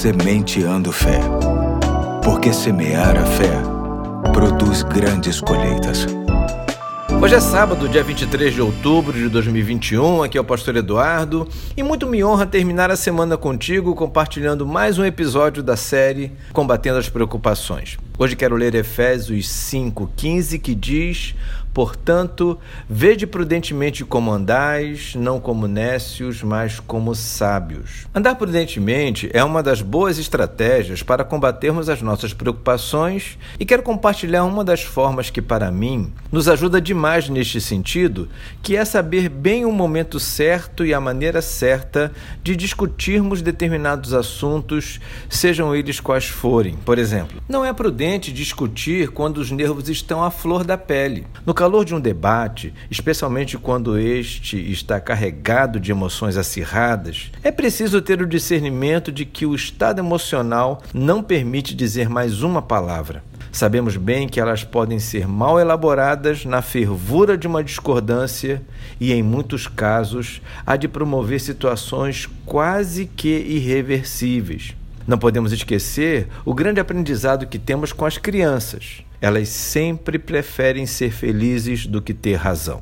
Sementeando Fé. Porque semear a fé produz grandes colheitas. Hoje é sábado, dia 23 de outubro de 2021. Aqui é o Pastor Eduardo e muito me honra terminar a semana contigo compartilhando mais um episódio da série Combatendo as Preocupações. Hoje quero ler Efésios 5,15 que diz: Portanto, vede prudentemente como andais, não como nécios, mas como sábios. Andar prudentemente é uma das boas estratégias para combatermos as nossas preocupações e quero compartilhar uma das formas que, para mim, nos ajuda demais neste sentido, que é saber bem o momento certo e a maneira certa de discutirmos determinados assuntos, sejam eles quais forem. Por exemplo, não é prudente discutir quando os nervos estão à flor da pele. No calor de um debate, especialmente quando este está carregado de emoções acirradas, é preciso ter o discernimento de que o estado emocional não permite dizer mais uma palavra. Sabemos bem que elas podem ser mal elaboradas na fervura de uma discordância e, em muitos casos, há de promover situações quase que irreversíveis. Não podemos esquecer o grande aprendizado que temos com as crianças. Elas sempre preferem ser felizes do que ter razão.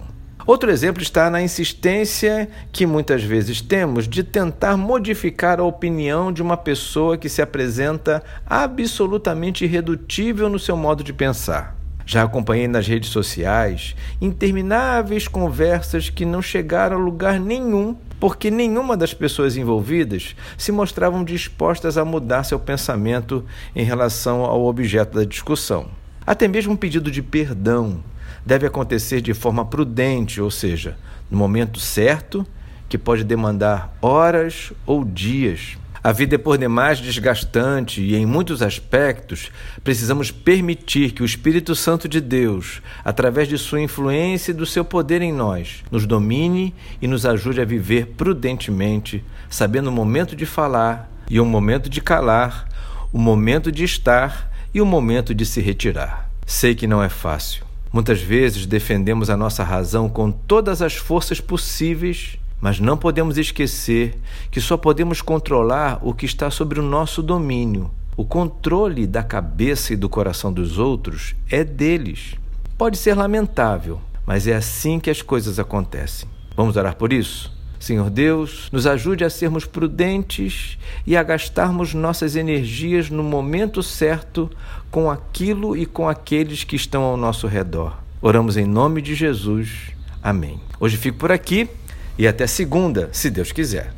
Outro exemplo está na insistência que muitas vezes temos de tentar modificar a opinião de uma pessoa que se apresenta absolutamente irredutível no seu modo de pensar. Já acompanhei nas redes sociais intermináveis conversas que não chegaram a lugar nenhum porque nenhuma das pessoas envolvidas se mostravam dispostas a mudar seu pensamento em relação ao objeto da discussão. Até mesmo um pedido de perdão deve acontecer de forma prudente, ou seja, no momento certo, que pode demandar horas ou dias. A vida é por demais desgastante e, em muitos aspectos, precisamos permitir que o Espírito Santo de Deus, através de sua influência e do seu poder em nós, nos domine e nos ajude a viver prudentemente, sabendo o momento de falar e o momento de calar, o momento de estar e o momento de se retirar. Sei que não é fácil. Muitas vezes defendemos a nossa razão com todas as forças possíveis, mas não podemos esquecer que só podemos controlar o que está sobre o nosso domínio. O controle da cabeça e do coração dos outros é deles. Pode ser lamentável, mas é assim que as coisas acontecem. Vamos orar por isso? Senhor Deus, nos ajude a sermos prudentes e a gastarmos nossas energias no momento certo com aquilo e com aqueles que estão ao nosso redor. Oramos em nome de Jesus. Amém. Hoje fico por aqui e até segunda, se Deus quiser.